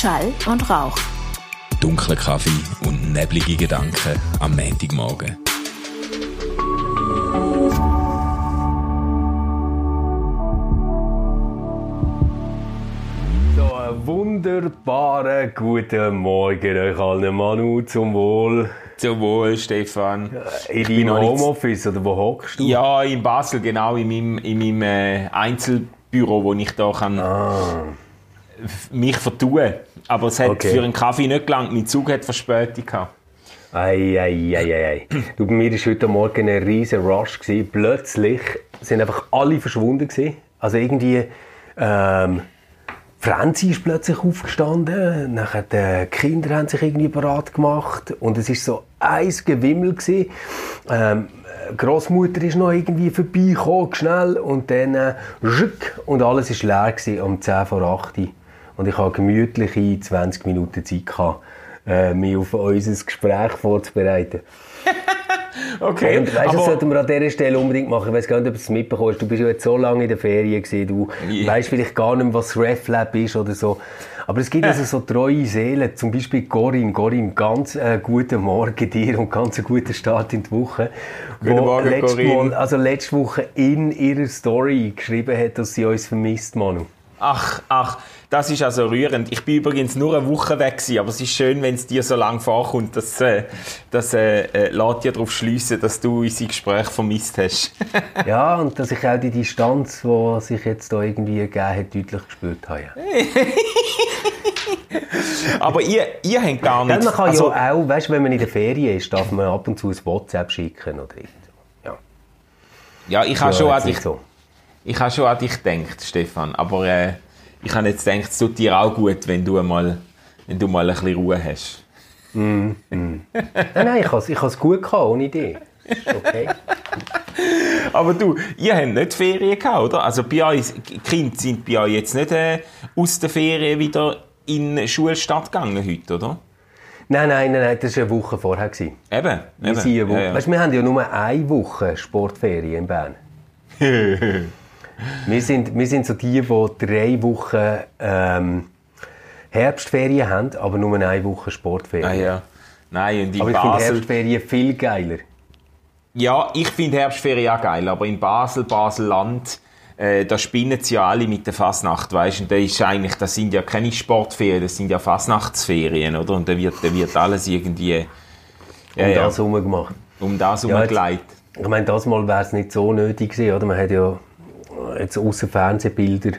Schall und Rauch. Dunkler Kaffee und neblige Gedanken am Montagmorgen. So, einen wunderbaren guten Morgen euch allen, Manu, zum Wohl. Zum Wohl, Stefan. In bin deinem Homeoffice, oder wo hockst du? Ja, in Basel, genau, in meinem, in meinem äh, Einzelbüro, wo ich da kann f- mich vertun Aber es hat Okay. für einen Kaffee nicht gelangt. Mein Zug hat Verspätung gehabt. Ei, ei, ei, ei, ei. Du, bei mir war heute Morgen ein riesen Rush. Gewesen. Plötzlich sind einfach alle verschwunden. Gewesen. Also irgendwie, ähm, Franzi ist plötzlich aufgestanden, nachher die Kinder haben sich irgendwie bereit gemacht und es ist so ein Gewimmel gewesen. Ähm, Großmutter ist noch irgendwie vorbeigekommen, schnell, und dann äh, und alles ist leer gewesen, um 10 vor 8 Uhr. Und ich habe gemütliche 20 Minuten Zeit gehabt, äh, mich auf unser Gespräch vorzubereiten. Okay, Und weißt du, das sollten wir an dieser Stelle unbedingt machen. Ich weiß gar nicht, ob du es mitbekommen hast. Du bist ja jetzt so lange in der Ferien gewesen. Du Ja. weißt vielleicht gar nicht mehr, was RefLab ist oder so. Aber es gibt also so treue Seelen. Zum Beispiel Corinne. Corinne, ganz äh, guten Morgen dir und ganz einen guten Start in die Woche. Guten Morgen, Corinne. Mal, also letzte Woche in ihrer Story geschrieben hat, dass sie uns vermisst, Manu. Ach, ach, das ist also rührend. Ich bin übrigens nur eine Woche weg gewesen, aber es ist schön, wenn es dir so lange vorkommt. Das, äh, das äh, äh, lässt dir darauf schliessen, dass du unsere Gespräche vermisst hast. Ja, und dass ich auch die Distanz, die sich jetzt da irgendwie gegeben hat, deutlich gespürt habe. Aber ihr, ihr habt gar nicht... man kann also, ja auch, weißt, wenn man in der Ferien ist, darf man ab und zu ein WhatsApp schicken oder irgend. Ja, ja, ich habe ja, schon so. Ich habe schon an dich gedacht, Stefan, aber äh, ich habe jetzt gedacht, es tut dir auch gut, wenn du mal, wenn du mal ein bisschen Ruhe hast. Nein, nein, ich habe es ich has gut gehabt, ohne dich. Okay. Aber du, ihr habt nicht Ferien gehabt, oder? Also bei euch, die Kinder sind bei euch jetzt nicht äh, aus der Ferien wieder in die Schulstadt gegangen heute, oder? nein, nein, nein, nein, das war eine Woche vorher. Gewesen. Eben. Wir, eben. sind eine Woche. Ja, ja. Weißt, wir haben ja nur eine Woche Sportferien in Bern. wir, sind, wir sind so die, die drei Wochen ähm, Herbstferien haben, aber nur eine Woche Sportferien. Ah, ja. Nein, und in Aber ich finde Basel... Herbstferien viel geiler. Ja, ich finde Herbstferien auch geil, aber in Basel, Basel-Land, äh, da spinnen sie ja alle mit der Fasnacht, weißt du? Und da ist eigentlich, das sind ja keine Sportferien, das sind ja Fasnachtsferien, oder? Und da wird, da wird alles irgendwie ja, Und ja, das rumgemacht. um das Ja, herumgeleitet. Ich meine, das Mal wäre es nicht so nötig gewesen, oder? Man hat ja jetzt außer Fernsehbilder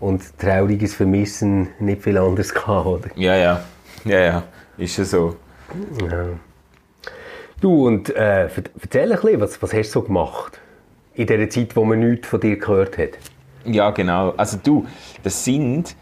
und trauriges Vermissen nicht viel anderes gehabt, oder? Ja, ja, ja, ja, ist ja so. Du, und äh, erzähl ein bisschen, was, was hast du so gemacht? In der Zeit, wo man nichts von dir gehört hat. Ja, genau. Also du, das sind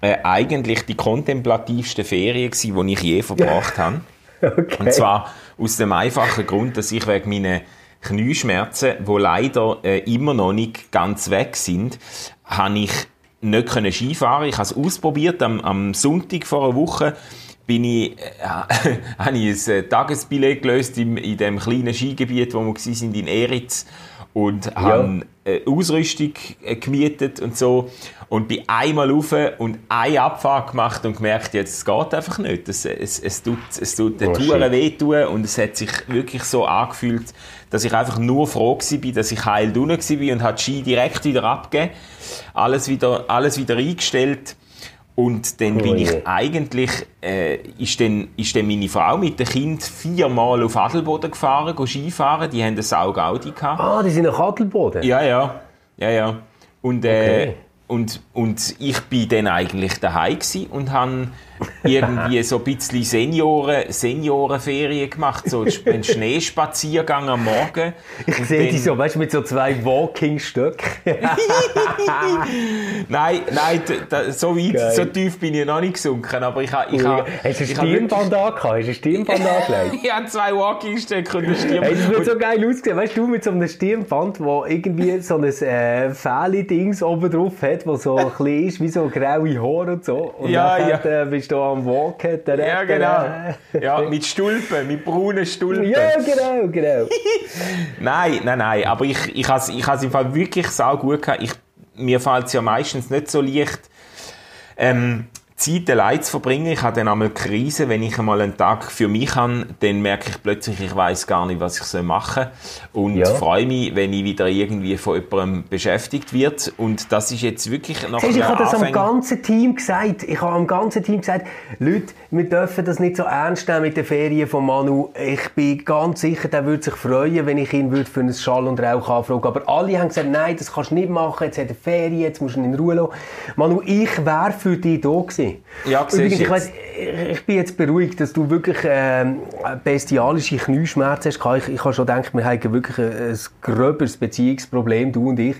äh, eigentlich die kontemplativsten Ferien gewesen, die ich je verbracht habe. Okay. Und zwar aus dem einfachen Grund, dass ich wegen meinen Knieschmerzen, die leider äh, immer noch nicht ganz weg sind, habe ich nicht können Skifahren. Ich habe es ausprobiert. Am, am Sonntag vor einer Woche bin ich, äh, habe ich ein äh, Tagesbillett gelöst in, in dem kleinen Skigebiet, wo wir waren, sind in Eritz und habe äh, Ausrüstung äh, gemietet und so und bin einmal rauf und eine Abfahrt gemacht und gemerkt, jetzt es geht einfach nicht. Es, es, es tut, es tut den Oh, Touren shit. wehtun und es hat sich wirklich so angefühlt, dass ich einfach nur froh war, dass ich heil unten war und die Ski direkt wieder abgegeben, alles wieder, alles wieder eingestellt und dann bin Oh ich eigentlich, äh, ist, dann, ist dann meine Frau mit dem Kind viermal auf Adelboden gefahren, go Skifahren, die haben eine Saugaudi gehabt. Ah, die sind nach Adelboden? Ja, ja, ja, ja. Und, äh, Okay. und, und ich bin dann eigentlich daheim und habe irgendwie so ein bisschen Senioren, Seniorenferien gemacht, so einen Schneespaziergang am Morgen. Ich sehe die dann- so, weißt du, mit so zwei Walking-Stöcken. Nein, nein, da, so weit, Geil. so tief bin ich noch nicht gesunken, aber ich habe, ich habe, Hast du ein ich habe wirklich- Stirnband angehabt? Hast du ein Stirnband angelegt? ich habe zwei Walking-Stöcke und ein Stirn. Hey, das wird Und- so geil aussehen. Weißt du, mit so einem Stirnband, wo irgendwie so ein äh, Fähli-Dings oben drauf hat, wo so ein bisschen ist, wie so graue Haare und so. Und Ja, nachher, Äh, bist du am Walken. ja, genau. Ja, mit Stulpen, mit braunen Stulpen. Ja, genau, genau. Nein, nein, nein. Aber ich, ich habe es ich has im Fall wirklich sau gut gehabt. Ich, mir fällt es ja meistens nicht so leicht, ähm, Zeit allein zu verbringen. Ich habe dann einmal Krise, wenn ich einmal einen Tag für mich habe, dann merke ich plötzlich, ich weiß gar nicht, was ich machen soll und ja. freue mich, wenn ich wieder irgendwie von jemandem beschäftigt wird und das ist jetzt wirklich noch Siehst, Ich habe das am ganzen Team gesagt. Ich habe am ganzen Team gesagt, Leute, wir dürfen das nicht so ernst nehmen mit den Ferien von Manu. Ich bin ganz sicher, der würde sich freuen, wenn ich ihn würde für einen Schall und Rauch anfragen. Aber alle haben gesagt, nein, das kannst du nicht machen. Jetzt hat er Ferien, jetzt musst du ihn in Ruhe lassen. Manu, ich wäre für dich da gewesen. Ja, Übrigens, ich, weiss, ich bin jetzt beruhigt, dass du wirklich äh, bestialische Knieschmerzen hast. Ich, ich habe schon gedacht, wir haben wirklich ein, ein gröberes Beziehungsproblem, du und ich.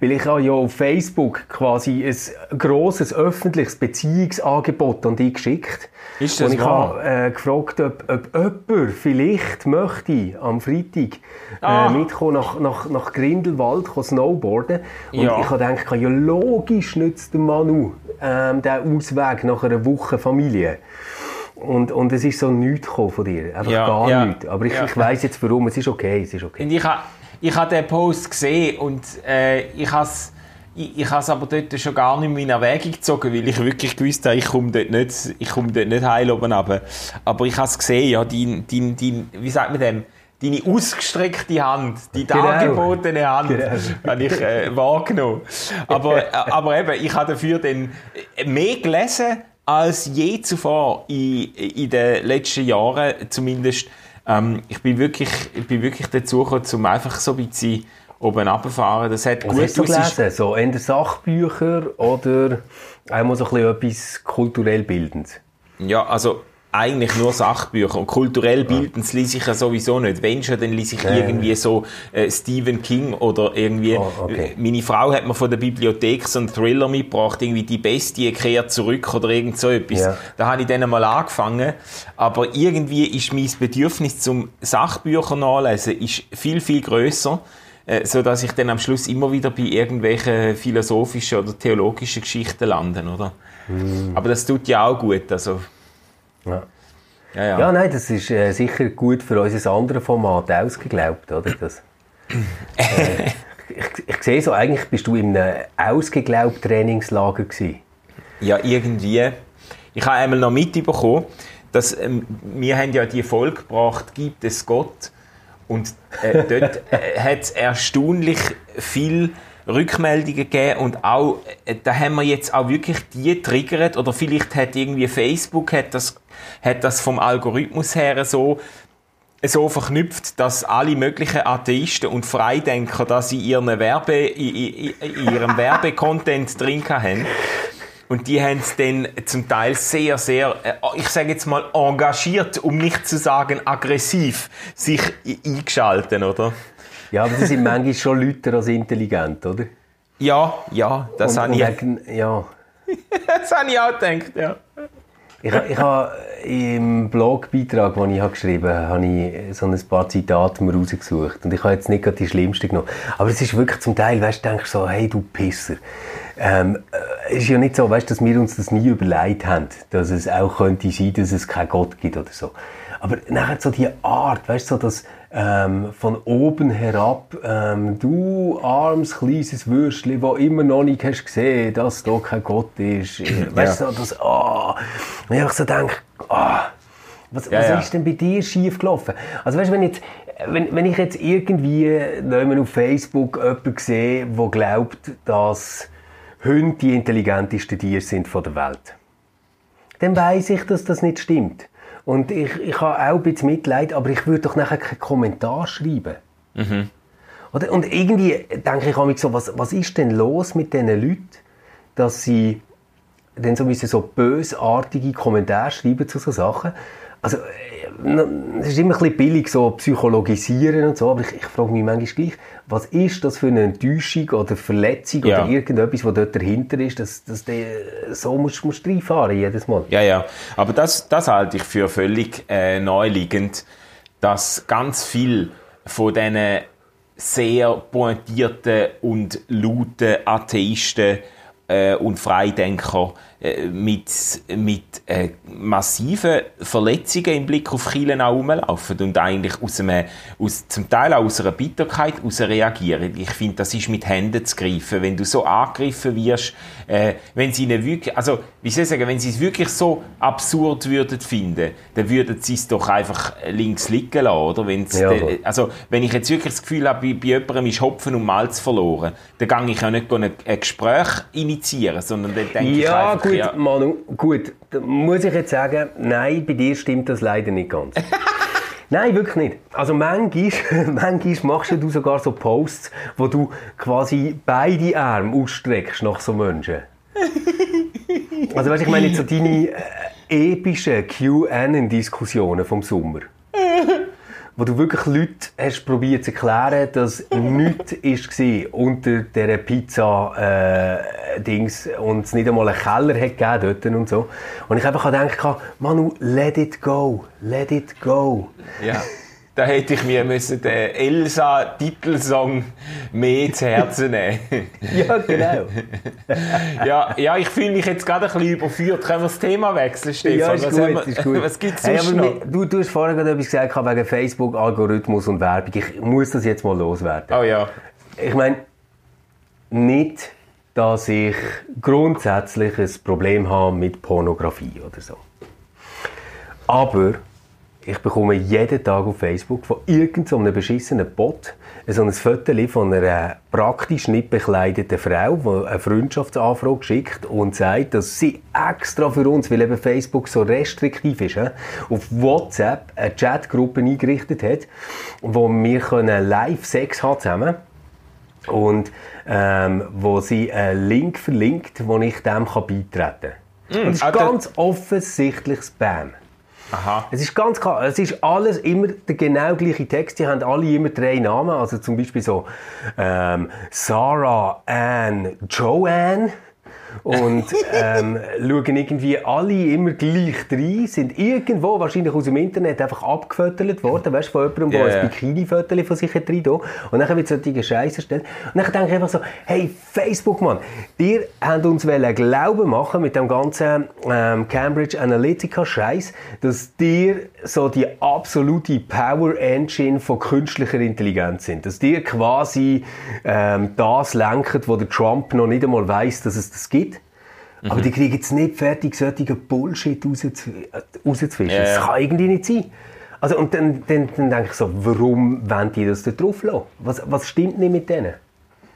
Weil ich habe ja auf Facebook quasi ein grosses öffentliches Beziehungsangebot an dich geschickt. Ist das und ich habe äh, gefragt, ob, ob jemand vielleicht möchte am Freitag äh, ah. mitkommen nach, nach, nach Grindelwald snowboarden. Und ja. ich habe gedacht, ja logisch nützt der Manu ähm, den Ausweg nach einer Woche Familie. Und, und es ist so nichts von dir. Einfach ja, gar ja. nichts. Aber ich, ja. ich weiss jetzt warum. Es ist okay. Es ist okay. Und ich habe ich ha den Post gesehen und äh, ich habe ich, ich es aber dort schon gar nicht mehr in Erwägung gezogen, weil ich wirklich gewusst habe, ich komme dort nicht, ich komme dort nicht heil oben runter. Aber ich habe es gesehen, ja, dein, dein, dein, wie sagt man dem, deine ausgestreckte Hand, die genau. dargebotene Hand, genau. habe ich äh, wahrgenommen. Aber, äh, aber eben, ich habe dafür dann mehr gelesen als je zuvor in, in den letzten Jahren zumindest. Ähm, ich bin wirklich, ich bin wirklich dazu gekommen, um einfach so ein bisschen oben runterfahren. Das hat Was gut hast du gelesen? So den Sachbücher oder einmal so ein bisschen etwas kulturell bildendes? Ja, also eigentlich nur Sachbücher. Und kulturell bildend ja. lese ich ja sowieso nicht. Wenn schon, dann lese ich irgendwie so äh, Stephen King oder irgendwie. Oh, okay. Äh, meine Frau hat mir von der Bibliothek so einen Thriller mitgebracht, irgendwie Die Bestie kehrt zurück oder irgend so etwas. Ja. Da habe ich dann mal angefangen. Aber irgendwie ist mein Bedürfnis zum Sachbücher nachlesen ist viel, viel grösser äh, so dass ich dann am Schluss immer wieder bei irgendwelchen philosophischen oder theologischen Geschichten lande, oder? Mm. Aber das tut ja auch gut, also. Ja. Ja, ja. ja nein, das ist äh, sicher gut für unser anderes Format ausgeglaubt, oder? Das, äh, ich, ich, sehe so, eigentlich bist du in einem ausgeglaubt Trainingslager gewesen. Ja, irgendwie. Ich habe einmal noch mitbekommen, dass ähm, wir haben ja die Folge gebracht, gibt es Gott? Und äh, dort äh, hat es erstaunlich viel Rückmeldungen gegeben und auch, äh, da haben wir jetzt auch wirklich die triggert oder vielleicht hat irgendwie Facebook hat das, hat das vom Algorithmus her so so verknüpft, dass alle möglichen Atheisten und Freidenker das in, ihren Werbe, in, in, in ihrem Werbecontent drin haben. Und die haben es dann zum Teil sehr, sehr, äh, ich sage jetzt mal engagiert, um nicht zu sagen aggressiv, sich eingeschalten, oder? Ja, aber die sind manchmal schon Leute als intelligent, oder? Ja, ja, das habe ich. ja. das habe ich auch gedacht, ja. Ich, ich habe im Blogbeitrag, den ich habe geschrieben habe, habe ich so ein paar Zitate mir rausgesucht. Und ich habe jetzt nicht gerade die schlimmsten genommen. Aber es ist wirklich zum Teil, weißt du, denkst so, hey, du Pisser. Ähm, es ist ja nicht so, weißt, dass wir uns das nie überlegt haben, dass es auch könnte sein, dass es keinen Gott gibt oder so. Aber nachher so die Art, weißt du, so das ähm, von oben herab, ähm, du armes kleines Würstchen, wo immer noch nicht hast gesehen, dass da kein Gott ist. Weißt du, ja. so das, ah, oh, ich so denke, ah, oh, was, ja, was ja. ist denn bei dir schief gelaufen? Also weißt, wenn, jetzt, wenn, wenn ich jetzt irgendwie auf Facebook jemanden sehe, der glaubt, dass Hunde die intelligentesten Tiere sind von der Welt. Dann weiß ich, dass das nicht stimmt. Und ich, ich habe auch ein bisschen Mitleid, aber ich würde doch nachher keinen Kommentar schreiben. Mhm. Oder? Und irgendwie denke ich mich so, was, was ist denn los mit diesen Leuten, dass sie dann so, so bösartige Kommentare schreiben zu so Sachen. Also, es ist immer ein bisschen billig, so psychologisieren und so, aber ich, ich frage mich manchmal gleich, was ist das für eine Enttäuschung oder Verletzung ja. oder irgendetwas, was dort dahinter ist, dass, dass du so musst, musst reinfahren jedes Mal. Ja, ja, aber das, das halte ich für völlig äh, naheliegend, dass ganz viel von diesen sehr pointierten und lauten Atheisten äh, und Freidenker äh, mit, mit äh, massiven Verletzungen im Blick auf Kielen auch rumlaufen und eigentlich aus einem, aus, zum Teil auch aus einer Bitterkeit heraus reagieren. Ich finde, das ist mit Händen zu greifen. Wenn du so angegriffen wirst, äh, wenn sie ihnen wirklich, also, wie soll ich sagen, wenn sie es wirklich so absurd würden finden, dann würden sie es doch einfach links liegen lassen, oder? Wenn's Ja, de, also, wenn ich jetzt wirklich das Gefühl habe, bei, bei jemandem ist Hopfen und Malz verloren, dann gehe ich ja nicht ein, ein Gespräch initiieren, sondern dann denke ich Ja, einfach, gut, ja, Manu, gut. Da muss ich jetzt sagen, nein, bei dir stimmt das leider nicht ganz. Nein, wirklich nicht. Also manchmal, manchmal machst du sogar so Posts, wo du quasi beide Arme ausstreckst nach so Menschen. Also weißt, ich meine jetzt so deine äh, epischen QAnon-Diskussionen vom Sommer. Wo du wirklich Leute hast probiert zu erklären, dass nichts war unter dieser Pizza-Dings und es nicht einmal einen Keller hat gegeben dort und so. Und ich einfach gedacht, Manu, let it go, let it go. Ja. Da hätte ich mir müssen den Elsa-Titelsong mehr zu Herzen nehmen Ja, genau. ja, ja, ich fühle mich jetzt gerade ein bisschen überführt. Können wir das Thema wechseln, Stefan? Ja, ist was, gut, haben wir- ist gut. was gibt es Hey, noch? du, du hast vorhin gerade etwas gesagt wegen Facebook, Algorithmus und Werbung. Ich muss das jetzt mal loswerden. Oh ja. Ich meine, nicht, dass ich grundsätzlich ein Problem habe mit Pornografie oder so. Aber ich bekomme jeden Tag auf Facebook von irgendeinem beschissenen Bot so ein Foto von einer praktisch nicht bekleideten Frau, die eine Freundschaftsanfrage schickt und sagt, dass sie extra für uns, weil eben Facebook so restriktiv ist, auf WhatsApp eine Chatgruppe eingerichtet hat, wo wir können live Sex haben zusammen und ähm, wo sie einen Link verlinkt, wo ich dem kann beitreten kann. und es ist ah, ganz offensichtlich Spam. Aha. Es ist ganz klar, es ist alles immer der genau gleiche Text. Die haben alle immer drei Namen. Also zum Beispiel so ähm, Sarah, Ann, Joanne. Und ähm, schauen irgendwie alle immer gleich rein, sind irgendwo, wahrscheinlich aus dem Internet, einfach abgefotolt worden, weißt du, von jemandem, der ja. ein Bikini-Foto von sich hat rein. Und dann wird solche Scheiße erstellt. Und dann denke ich einfach so, hey, Facebook, Mann, ihr habt uns wollen glauben machen mit dem ganzen ähm, Cambridge Analytica-Scheiß, dass ihr so die absolute Power Engine von künstlicher Intelligenz sind. Dass ihr quasi ähm, das lenkt, wo der Trump noch nicht einmal weiß, dass es das gibt. Aber die kriegen es nicht fertig, solchen Bullshit rauszu- äh, rauszufischen. Ja, ja. Das kann irgendwie nicht sein. Also, und dann, dann, dann denke ich so, warum wollen die das da drauf lassen? Was, was stimmt nicht mit denen?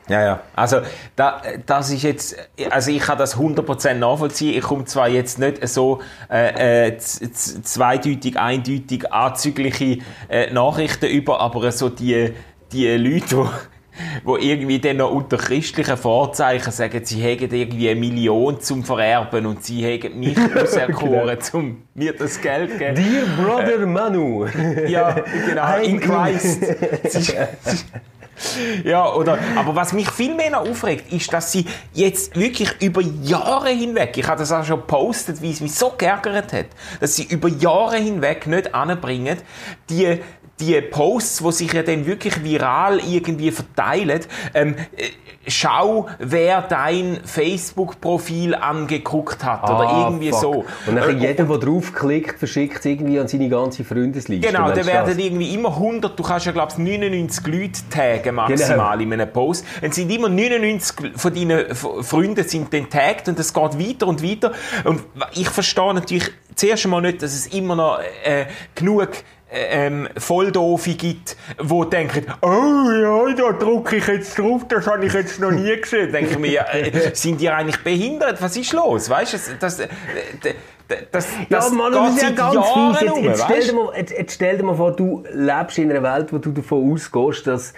Ja, ja. Also, da, das ist jetzt, also ich kann das 100% nachvollziehen. Ich komme zwar jetzt nicht so äh, äh, zweideutig, eindeutig anzügliche äh, Nachrichten über, aber so die, die Leute, die wo irgendwie dann noch unter christlichen Vorzeichen sagen, sie hätten irgendwie eine Million zum Vererben und sie hätten mich auserkoren, um mir das Geld zu geben. Dear Brother Manu. Ja, genau, in Christ. Ja, oder, aber was mich viel mehr noch aufregt, ist, dass sie jetzt wirklich über Jahre hinweg, ich habe das auch schon gepostet, wie es mich so geärgert hat, dass sie über Jahre hinweg nicht anbringen, die die Posts, die sich ja dann wirklich viral irgendwie verteilen, ähm, äh, schau, wer dein Facebook-Profil angeguckt hat oder Ah, irgendwie fuck. so. Und dann Äh, jeder, der draufklickt, verschickt es irgendwie an seine ganze Freundesliste. Genau, dann werden das? irgendwie immer 100, du kannst ja glaube ich 99 Leute taggen maximal in einem Post. Es sind immer 99 von deinen Freunden sind dann tagged und es geht weiter und weiter. Und ich verstehe natürlich zuerst einmal nicht, dass es immer noch äh, genug ähm, Volldoofe gibt, die denken, oh ja, da drücke ich jetzt drauf, das habe ich jetzt noch nie gesehen. Denke ich mir, äh, sind die eigentlich behindert? Was ist los? Weißt du, das, das, äh, das, das, Ja, Mann, das ist ja ganz Jahren. Jetzt, rum, jetzt, stell dir mal, jetzt, jetzt stell dir mal vor, du lebst in einer Welt, wo du davon ausgehst, dass,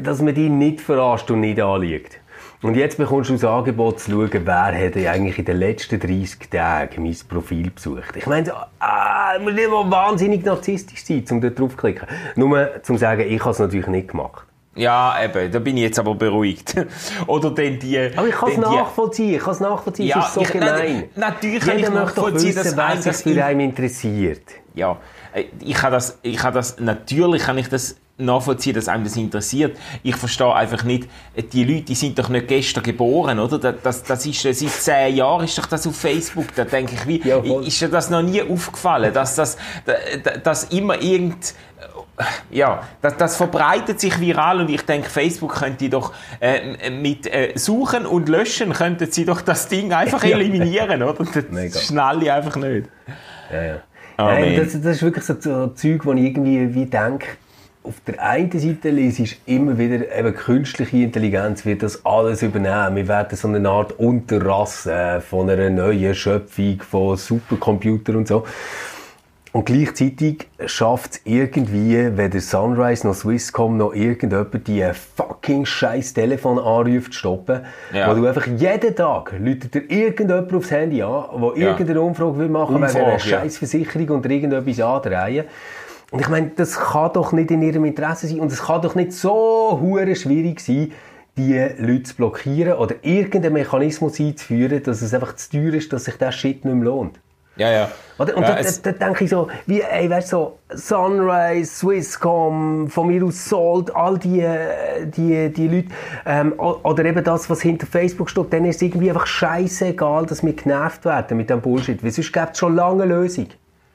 dass man dich nicht verarscht und nicht anliegt. Und jetzt bekommst du das Angebot zu schauen, wer hat eigentlich in den letzten 30 Tagen mein Profil besucht. Ich meine, so, ah, muss nicht mal wahnsinnig narzisstisch sein, um dort drauf zu klicken. Nur zum sagen, ich habe es natürlich nicht gemacht. Ja, eben, da bin ich jetzt aber beruhigt. Oder denn die... Aber ich kann es nachvollziehen, ich kann es nachvollziehen, Ja, es ist so ich- gemein. na- natürlich kann Jeder ich möchte doch nachvollziehen, dass wissen, wer sich für in- einen interessiert. Ja, äh, ich habe das, ich habe das, natürlich kann ich das nachvollziehen, dass einem das interessiert. Ich verstehe einfach nicht, die Leute, die sind doch nicht gestern geboren, oder? Das, das ist, seit zehn Jahren ist doch das auf Facebook. Da denke ich, wie, ja, ist dir das noch nie aufgefallen, dass das, dass immer irgend, ja, das, das verbreitet sich viral und ich denke, Facebook könnte doch äh, mit äh, Suchen und Löschen könnten sie doch das Ding einfach eliminieren, oder? Das Mega. schnalle einfach nicht. Ja, ja. Oh, Nein, das, das, ist wirklich so, so Zeug, wo ich irgendwie wie denke, auf der einen Seite lese ich immer wieder, eben künstliche Intelligenz wird das alles übernehmen. Wir werden so eine Art Unterrasse von einer neuen Schöpfung von Supercomputern und so. Und gleichzeitig schafft es irgendwie, wenn der Sunrise noch Swisscom noch irgendjemand die fucking scheiß Telefon anruft, zu stoppen. Ja. Wo du einfach jeden Tag läutet dir irgendjemand aufs Handy an, der ja. irgendeine Umfrage will machen will, wegen einer scheiß Versicherung und irgendetwas andrehen. Und ich meine, das kann doch nicht in ihrem Interesse sein und es kann doch nicht so hure schwierig sein, die Leute zu blockieren oder irgendeinen Mechanismus einzuführen, dass es einfach zu teuer ist, dass sich der Shit nicht mehr lohnt. Ja, ja. Oder? Und ja, da, denke ich so, wie, ey, weißt so, Sunrise, Swisscom, von mir aus Salt, all die, die, die Leute, ähm, oder eben das, was hinter Facebook steht, dann ist es irgendwie einfach scheißegal, dass wir genervt werden mit dem Bullshit, weil sonst gibt es schon lange eine Lösung.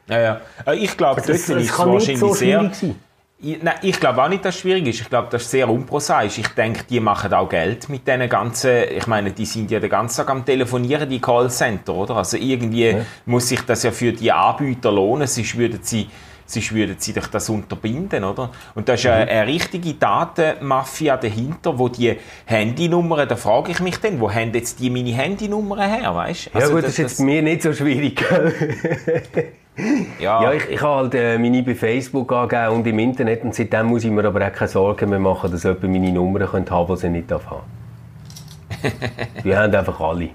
Ja, ja. Ich glaube, das, ist kann wahrscheinlich so sehr... Sein. Ich, nein, ich glaube auch nicht, dass es schwierig ist. Ich glaube, das ist sehr unprosaisch. Ich denke, die machen auch Geld mit diesen ganzen, ich meine, die sind ja den ganzen Tag am Telefonieren, die Callcenter, oder? Also irgendwie ja. muss sich das ja für die Anbieter lohnen, sonst würden sie, sonst würden sie doch das unterbinden, oder? Und da ist mhm. eine, eine richtige Datenmafia dahinter, wo die Handynummern, da frage ich mich dann, wo haben jetzt die meine Handynummern her, weißt? Also ja gut, das, das ist jetzt das, mir nicht so schwierig. Ja, ja ich, ich habe halt äh, meine bei Facebook angegeben und im Internet und seitdem muss ich mir aber auch keine Sorgen mehr machen, dass jemand meine Nummern könnte haben, die sie nicht haben Die haben einfach alle.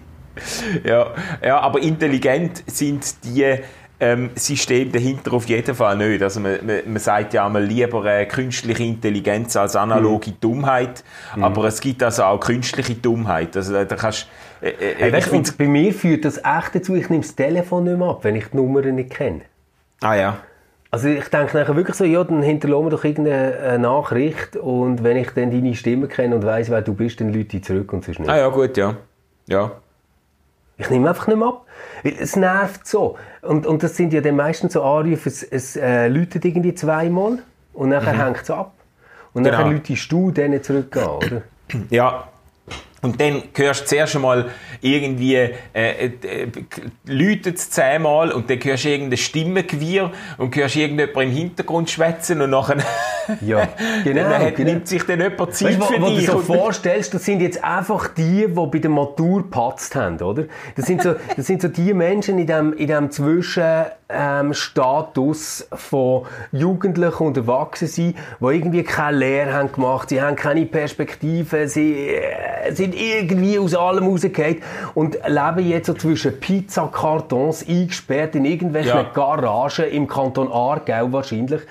Ja, ja, aber intelligent sind die ähm, System dahinter auf jeden Fall nicht. Also man, man, man sagt ja einmal lieber äh, künstliche Intelligenz als analoge mhm. Dummheit, mhm. aber es gibt also auch künstliche Dummheit. Also da kannst äh, äh, hey, weißt, und bei mir führt das echt dazu, ich nehme das Telefon nicht mehr ab, wenn ich die Nummer nicht kenne. Ah ja. Also ich denke nachher wirklich so, ja, dann hinterlassen wir doch irgendeine äh, Nachricht und wenn ich dann deine Stimme kenne und weiss, wer du bist, dann lüte ich zurück und sonst nicht. Ah ja, gut, ja. Ja. Ich nehme einfach nicht mehr ab. Weil es nervt so. Und, und das sind ja dann meistens so Anrufe, es, es äh, läutet irgendwie zweimal und nachher mhm. hängt es ab. Und genau. nachher läutest du denen zurück an, oder? Ja, und dann hörst du zuerst einmal irgendwie, äh, äh, läutet es zehnmal und dann hörst du irgendein Stimmengewirr und hörst irgendjemand im Hintergrund schwätzen und nachher, ja, genau, dann genau. nimmt sich dann jemand Zeit weißt, für wo, dich. Wo du dir so vorstellst, das sind jetzt einfach die, die bei der Matur gepatzt haben, oder? Das sind so, das sind so die Menschen in dem, in dem Zwischenstatus ähm, von Jugendlichen und Erwachsenen, die irgendwie keine Lehre haben gemacht, sie haben keine Perspektive, sie äh, sind irgendwie aus allem rausgefallen und leben jetzt so zwischen Pizzakartons eingesperrt in irgendwelchen ja. Garagen im Kanton Aargau wahrscheinlich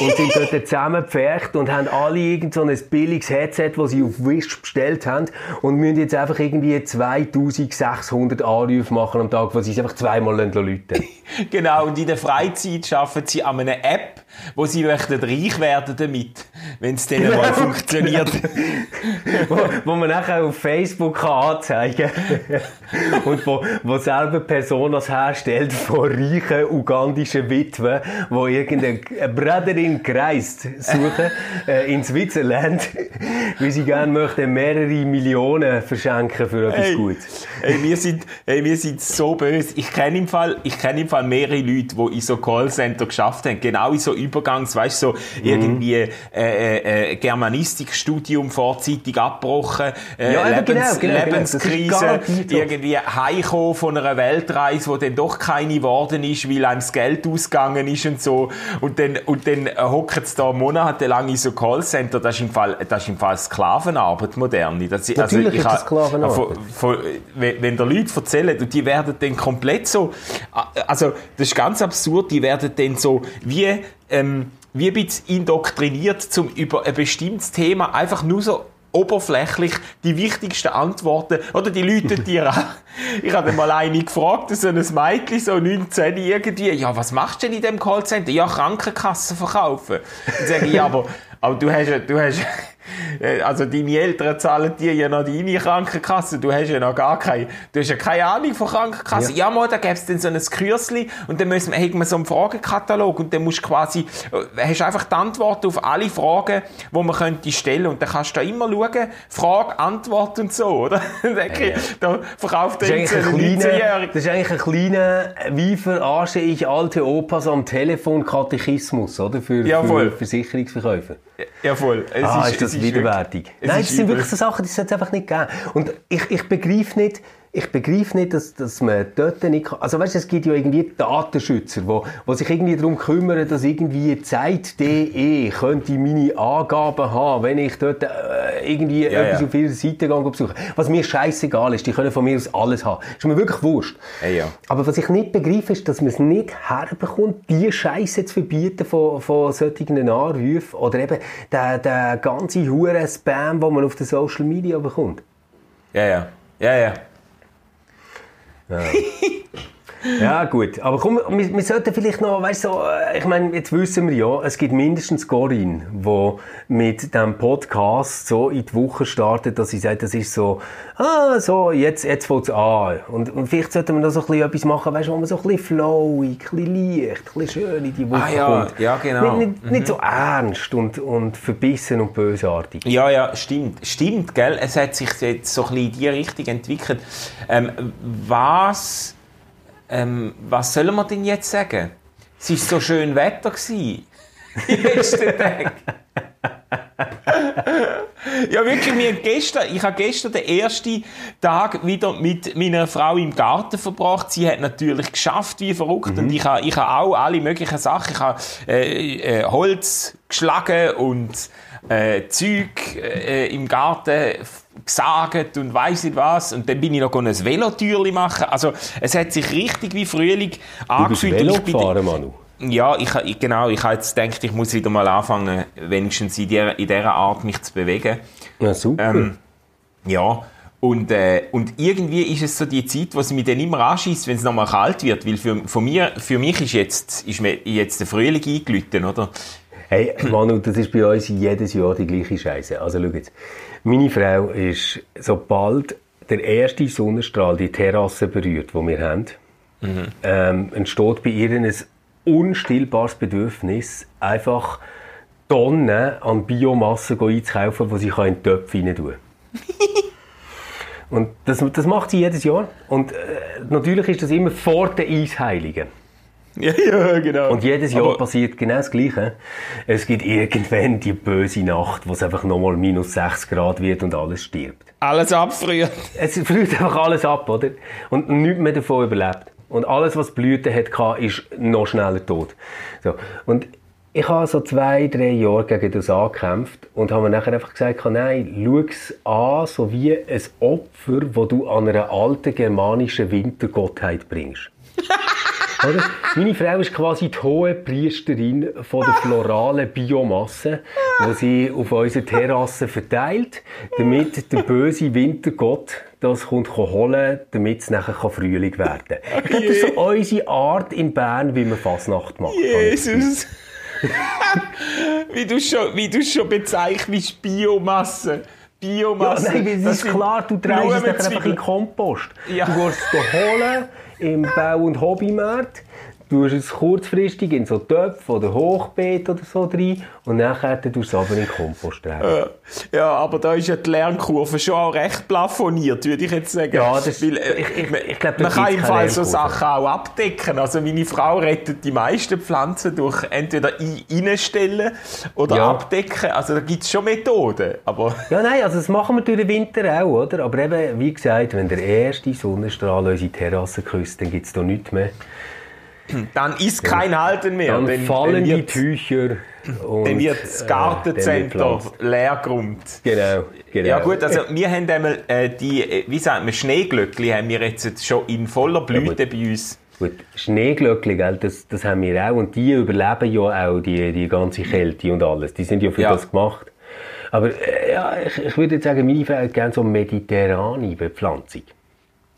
und sind dort zusammengepfercht und haben alle irgend so ein billiges Headset, das sie auf Wish bestellt haben und müssen jetzt einfach irgendwie 2600 Anrufe machen am Tag, wo sie es einfach zweimal läuten Genau, und in der Freizeit arbeiten sie an einer App, wo sie möchten reich werden damit, wenn es dann mal funktioniert. wo, wo man nachher auf Facebook kann anzeigen kann. und wo, wo selber Personas herstellt von reichen ugandischen Witwen, die irgendeine Bruderin kreist suchen äh, in Switzerland, weil sie gerne möchten mehrere Millionen verschenken für etwas hey, Gutes. Hey, wir sind, hey, wir sind so böse. Ich kenne im Fall, ich kenne im Fall mehrere Leute, die in so Callcenter geschafft haben, genau in so Übergangs, weißt so mhm. irgendwie äh, äh, äh Germanistikstudium vorzeitig abgebrochen, äh, ja, Lebens, genau, genau, Lebenskrise, genau. irgendwie heimkommen von einer Weltreise, wo dann doch keine geworden ist, weil einem das Geld ausgegangen ist und so. Und dann, und dann hocken sie da monatelang in so Callcenter. Das ist im Fall, das ist im Fall Sklavenarbeit, moderne. Das, also Natürlich ich, ist das Sklavenarbeit. Von, von, wenn, wenn der Leute erzählen, und die werden dann komplett so, also, das ist ganz absurd, die werden dann so, wie, ähm, wie ein bisschen indoktriniert, um über ein bestimmtes Thema einfach nur so oberflächlich die wichtigsten Antworten, oder die Leute dir an. Ich habe mal eine gefragt, so ein Mädchen, so 19 irgendwie, ja, was machst du denn in dem Callcenter? Ja, Krankenkassen verkaufen. Und sage ich, ja, aber, Aber du hast, du hast, also deine Eltern zahlen dir ja noch deine Krankenkasse, du hast ja noch gar keine, du hast ja keine Ahnung von Krankenkasse. Ja, mal, da gäbe es dann so ein Kürzli und dann müssen wir, hat man so einen Fragenkatalog und dann musst du quasi, äh, hast einfach die Antwort auf alle Fragen, die man könnte stellen und dann kannst du da immer schauen, Frage, Antwort und so, oder? Denke ich, Da verkauft Das der ist, eigentlich ein ein kleiner, 19-Jähriger. das ist eigentlich ein kleiner, wie verarsche ich alte Opas am Telefon Katechismus, oder? Für, Ja, für Versicherungsverkäufer. Ja, voll. Es ah, ist, es das widerwärtig. Nein, ist das sind wirklich so Sachen, die sollte es einfach nicht geben. Und ich, ich begreife nicht, ich begreife nicht, dass, dass man dort nicht kann. Also weißt es gibt ja irgendwie Datenschützer, die wo, wo sich irgendwie darum kümmern, dass irgendwie Zeit.de könnte meine Angaben haben, wenn ich dort äh, irgendwie Ja, etwas ja. auf ihrer Seite gehe besuche. Was mir scheißegal ist, die können von mir aus alles haben. Ist mir wirklich wurscht. Ja, ja. Aber was ich nicht begreife, ist, dass man es nicht herbekommt, die Scheiße zu verbieten von, von solchen Anrufen oder eben den, den ganzen huren Spam, den man auf den Social Media bekommt. Ja, ja. Ja, ja. Yeah. Ja, gut. Aber komm, wir, wir sollten vielleicht noch, weißt du, so, äh, ich meine, jetzt wissen wir ja, es gibt mindestens Corinne, die mit dem Podcast so in die Woche startet, dass sie sagt, das ist so, ah, so, jetzt, jetzt fängt es an. Und, und vielleicht sollten wir noch so ein bisschen etwas machen, weißt du, wo man so ein bisschen flowig, ein bisschen leicht, ein bisschen schön in die Woche Ah, ja, kommt. ja, genau. Nicht, nicht, nicht so ernst und, und verbissen und bösartig. Ja, ja, stimmt. Stimmt, gell? Es hat sich jetzt so ein bisschen in die Richtung entwickelt. Ähm, was, ähm, was sollen wir denn jetzt sagen? Es war so schön Wetter. gewesen. Die letzten Tage. ja, wirklich, wir gestern, ich habe gestern den ersten Tag wieder mit meiner Frau im Garten verbracht. Sie hat natürlich geschafft wie verrückt und ich habe, ich habe auch alle möglichen Sachen. Ich habe äh, äh, Holz geschlagen und äh, Zeug äh, im Garten gesagt und weiss nicht was. Und dann bin ich noch ein Velotürli machen. Also, es hat sich richtig wie Frühling Du bist angefühlt. Velo Manu. ja, ich, ich- genau, ich habe jetzt gedacht, ich muss wieder mal anfangen, wenigstens in dieser, in dieser Art mich zu bewegen. Ja, super. Ähm, ja, und, äh, und irgendwie ist es so die Zeit, wo es mich dann immer anschießt, wenn es nochmal kalt wird, weil für, von mir, für mich ist jetzt, ist mir jetzt der Frühling eingelitten, oder? Hey, Manu, das ist bei uns jedes Jahr die gleiche Scheiße. Also schau jetzt. Meine Frau ist, sobald der erste Sonnenstrahl die Terrasse berührt, die wir haben, ähm, entsteht bei ihr ein unstillbares Bedürfnis, einfach Tonnen an Biomasse einzukaufen, die sie in den Töpf rein tun Und das, das macht sie jedes Jahr. Und äh, natürlich ist das immer vor den Eisheiligen. Ja, ja, genau. Und jedes Jahr Aber- passiert genau das Gleiche. Es gibt irgendwann die böse Nacht, wo es einfach nochmal minus 6 Grad wird und alles stirbt. Alles abfriert. Es früht einfach alles ab, oder? Und nichts mehr davon überlebt. Und alles, was Blüten hatte, ist noch schneller tot. So. Und ich habe so zwei, drei Jahre gegen das angekämpft und habe mir nachher einfach gesagt, nein, schau es an, so wie ein Opfer, das du an einer alten germanischen Wintergottheit bringst. Oder? Meine Frau ist quasi die hohe Priesterin von der floralen Biomasse, die sie auf unserer Terrasse verteilt, damit der böse Wintergott das kommt holen, damit es nachher Frühling werden kann. Ich glaube, das ist so unsere Art in Bern, wie man Fasnacht macht. Jesus. wie du schon, wie du schon bezeichnest, Biomasse. Ja, Biomasse. nein, es Das ist klar, du trägst es einfach in den Kompost. Ja. Du gehst es holen im Bau- und Hobbymarkt, du tust es kurzfristig in so Töpfe oder Hochbeet oder so rein und nachher tust du es aber in den Kompost tragen. Ja, aber da ist ja die Lernkurve schon auch recht plafoniert, würde ich jetzt sagen. Ja, das- Weil, äh, ich- ich- man- ich glaub, man kann im Fall so. Sachen auch abdecken. Also meine Frau rettet die meisten Pflanzen durch entweder ein- reinstellen oder Ja. abdecken. Also da gibt es schon Methoden. Aber Ja, nein, also das machen wir durch den Winter auch, oder? Aber eben, wie gesagt, wenn der erste Sonnenstrahl unsere Terrasse küsst, dann gibt es da nichts mehr. Dann ist kein Halten mehr. Dann fallen die wird, Tücher und dann wird das äh, Gartencenter gepflanzt. Leergrund. Genau, genau. Ja gut, also wir haben einmal äh, die, äh, wie sagt man, Schneeglöckli haben wir jetzt schon in voller Blüte bei uns. Gut, Schneeglöckli, gell, das, das haben wir auch. Und die überleben ja auch die, die ganze Kälte und alles. Die sind ja für Ja. das gemacht. Aber äh, ja, ich, ich würde jetzt sagen, meine Frau hat gerne so mediterrane Bepflanzung.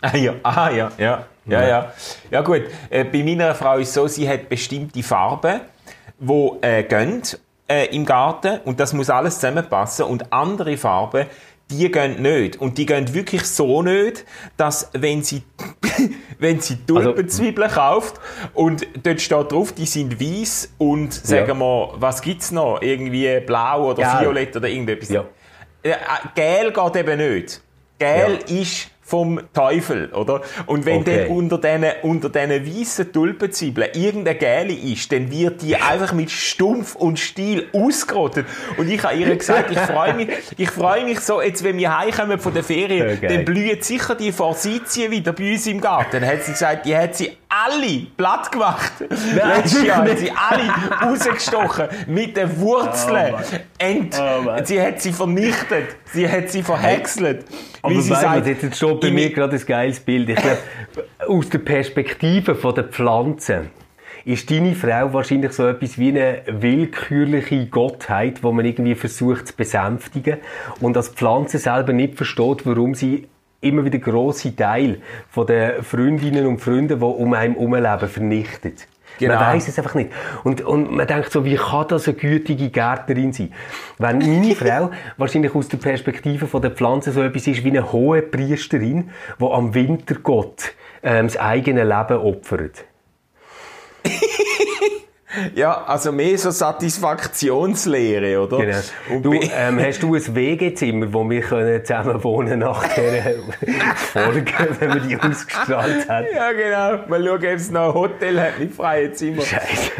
Ah ja, ah, ja, ja, ja, ja. Ja gut, äh, bei meiner Frau ist es so, sie hat bestimmte Farben, die äh, gehen äh, im Garten und das muss alles zusammenpassen und andere Farben, die gehen nicht. Und die gehen wirklich so nicht, dass wenn sie, wenn sie Tulpenzwiebeln kauft und dort steht drauf, die sind weiß und sagen Ja. wir, was gibt's noch? Irgendwie blau oder Gelb. violett oder irgendetwas. Ja. Äh, äh, Gel geht eben nicht. Gel ist vom Teufel, oder? Und wenn Okay. dann unter diesen unter diesen weißen Tulpenzwiebeln irgendein Gel ist, dann wird die einfach mit Stumpf und Stiel ausgerottet. Und ich habe ihr gesagt, ich freue mich, ich freue mich so, jetzt wenn wir heimkommen von der Ferien, geil. dann blühen sicher die Forsythien wieder bei uns im Garten. Dann hat sie gesagt, die hat sie alle platt gemacht. Letztes Jahr hat sie alle rausgestochen mit den Wurzeln. Ent, Oh, sie hat sie vernichtet. Sie hat sie verhäckselt. Aber Wie sie sagt, jetzt steht bei in- mir gerade ein geiles Bild. Ich glaube, aus der Perspektive von der Pflanzen ist deine Frau wahrscheinlich so etwas wie eine willkürliche Gottheit, wo man irgendwie versucht zu besänftigen und als Pflanze selber nicht versteht, warum sie immer wieder grosse Teil von den Freundinnen und Freunden, die um einen herumleben, vernichtet. Genau. Man weiß es einfach nicht. Und, und man denkt so, wie kann das eine gütige Gärtnerin sein? Wenn meine Frau wahrscheinlich aus der Perspektive von der Pflanze so etwas ist wie eine hohe Priesterin, die am Wintergott ähm, das eigene Leben opfert. Ja, also mehr so Satisfaktionslehre, oder? Genau. Und Du, ähm, hast du ein WG-Zimmer, wo wir können zusammen wohnen nach dieser Folge, wenn wir die ausgestrahlt haben? ja, genau. Mal schauen, ob es noch ein Hotel hat mit freien Zimmer. Scheiße.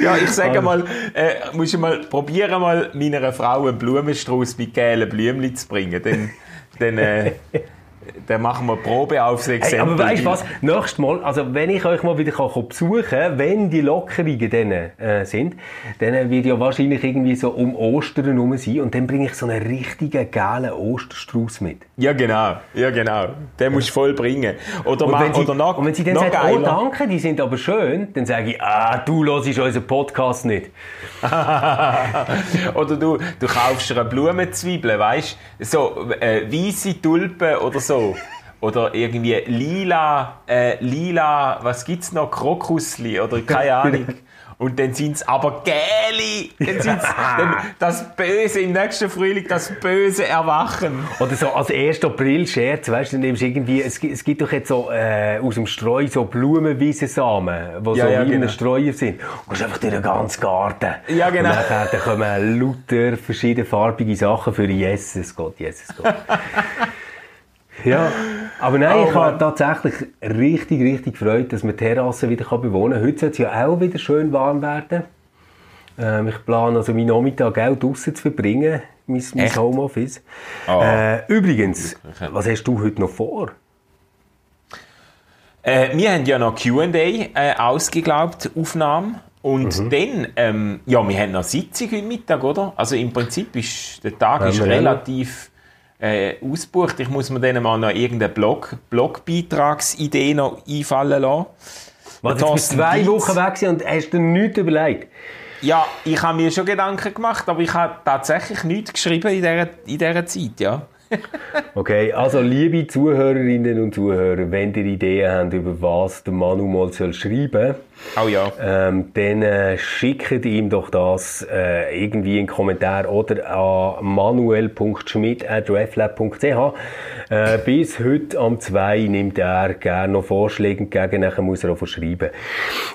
Ja, ich sage mal, äh, musst du mal probieren, mal meiner Frau einen Blumenstrauß mit gelben Blümchen zu bringen. Dann, dann, äh, dann machen wir Probe aufs Hey, Exempel. aber weißt du was? Nächstes Mal, also wenn ich euch mal wieder kann besuchen wenn die Lockerungen dann äh, sind, dann wird ja wahrscheinlich irgendwie so um Ostern herum sein und dann bringe ich so einen richtigen geilen Osterstrauß mit. Ja, genau. Ja, genau. Den musst du voll bringen. Oder, Und wenn, sie, oder noch, und wenn sie dann sagt, oh danke, die sind aber schön, dann sage ich, ah, du hörst unseren Podcast nicht. oder du, du kaufst eine Blumenzwiebel, weißt du? So äh, weiße Tulpen oder so. Oder irgendwie lila, äh, lila, was gibt's noch? Krokusli oder keine Ahnung. Und dann sind's aber Gäli. Dann sind's dann das Böse im nächsten Frühling, das böse Erwachen. Oder so als 1. April-Scherz, weißt du, dann nimmst du irgendwie, es, gibt- es gibt doch jetzt so äh, aus dem Streu so Blumenwiesensamen, die Ja, so ja, wie in genau. Streuer sind. Und gehst einfach durch den ganzen Garten. Ja, genau. Und dann kommen lauter verschiedenfarbige Sachen für Jesus Gott, Jesus Gott. ja, aber nein, Oh, ich habe tatsächlich richtig, richtig gefreut, dass man die Terrasse wieder kann bewohnen kann. Heute soll es ja auch wieder schön warm werden. Ähm, ich plane also meinen Nachmittag auch draussen zu verbringen, mein, mein? Homeoffice. Ah. Äh, übrigens, was hast du heute noch vor? Äh, wir haben ja noch Q&A äh, ausgeglaubt, Aufnahme. Und Mhm. dann, ähm, ja, wir haben noch Sitzung heute Mittag, oder? Also im Prinzip ist der Tag Haben ist wir noch. Äh, ausgebucht. Ich muss mir dann mal noch irgendeine Blog, Blogbeitragsidee noch einfallen lassen. Was, bist du Thorsten zwei Dietz. Wochen weg und hast dir nichts überlegt? Ja, ich habe mir schon Gedanken gemacht, aber ich habe tatsächlich nichts geschrieben in dieser, in dieser Zeit, ja. Okay, also liebe Zuhörerinnen und Zuhörer, wenn ihr Ideen habt, über was der Manu mal soll schreiben Oh ja. ähm, dann äh, schickt ihm doch das äh, irgendwie in Kommentar oder an manuel.schmidt.reflab.ch. Äh, bis heute am 2 nimmt er gerne noch Vorschläge entgegen, nachher muss er auch schreiben.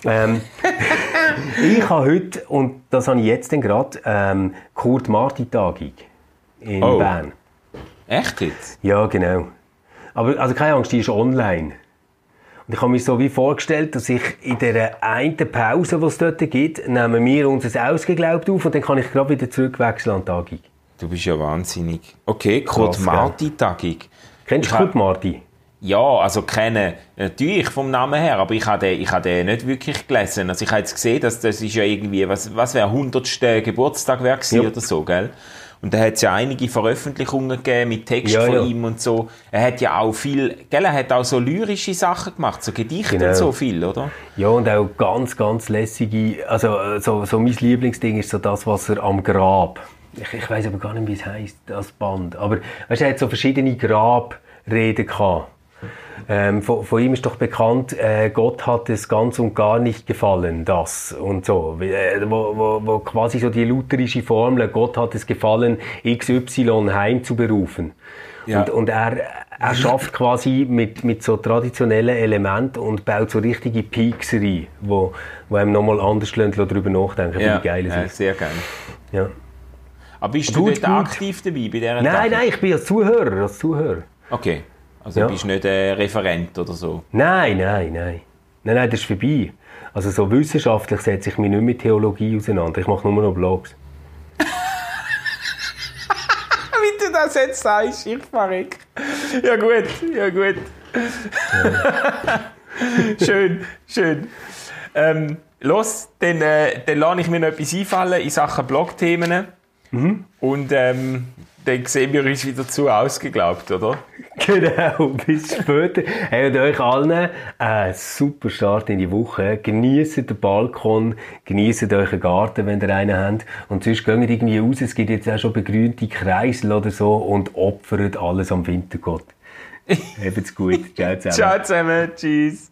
Ähm, ich habe heute, und das habe ich jetzt gerade, ähm, Kurt Marti Tagung in Oh. Bern. Echt jetzt? Ja, genau. Aber also keine Angst, die ist online. Und ich habe mir so wie vorgestellt, dass ich in der einen Pause, die es dort gibt, nehmen wir unser Ausgeglaubt auf und dann kann ich gerade wieder zurückwechseln an die Tagung. Du bist ja wahnsinnig. Okay, Kurt Krass, Marti-Tagung. Kennst du Kurt Marti? Ja, also kennen natürlich vom Namen her, aber ich habe den, ich habe den nicht wirklich gelesen. Also ich habe jetzt gesehen, dass das ist ja irgendwie, was, was wäre 100. Geburtstag wäre gewesen Ja. oder so, gell? Und da hat es ja einige Veröffentlichungen gegeben mit Text Ja, von ja. ihm und so. Er hat ja auch viel, gell, er hat auch so lyrische Sachen gemacht, so Gedichte Genau. und so viel, oder? Ja, und auch ganz, ganz lässige, also so, so mein Lieblingsding ist so das, was er am Grab, ich, ich weiß aber gar nicht, wie es heisst, das Band, aber weißt, du, er hat so verschiedene Grabreden gehabt. Ähm, von, von, ihm ist doch bekannt, äh, Gott hat es ganz und gar nicht gefallen, das und so. Äh, wo, wo, wo quasi so die lutherische Formel, Gott hat es gefallen, XY heimzuberufen. Ja. Und, und er, er schafft quasi mit, mit so traditionellen Elementen und baut so richtige Peaks rein, wo, wo einem nochmal anders darüber nachdenken, ja. wie geil es ja, ist. sehr gerne. Ja. Aber bist du nicht aktiv dabei bei dieser Nein, Tafel? nein, ich bin als Zuhörer, als Zuhörer. Okay, also ja. bist du nicht ein Referent oder so? Nein, nein, nein. Nein, nein, das ist vorbei. Also so wissenschaftlich setze ich mich nicht mit Theologie auseinander. Ich mache nur noch Blogs. Wie du das jetzt sagst, ich verreck. Ja gut, ja gut. Ja. schön, schön. Ähm, los, dann, äh, dann lasse ich mir noch etwas einfallen in Sachen Blogthemen. Mhm. Und ähm, dann sehen wir uns wieder zu ausgeglaubt, oder? Genau, bis später. Hey, und euch allen einen super Start in die Woche. Genießt den Balkon, genießt euren Garten, wenn ihr einen habt. Und sonst geht irgendwie raus, es gibt jetzt auch schon begrünte Kreisel oder so und opfert alles am Wintergott. Habt's gut. Ciao zusammen. Ciao zusammen. Tschüss.